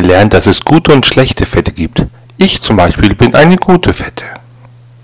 gelernt, dass es gute und schlechte Fette gibt. Ich zum Beispiel bin eine gute Fette.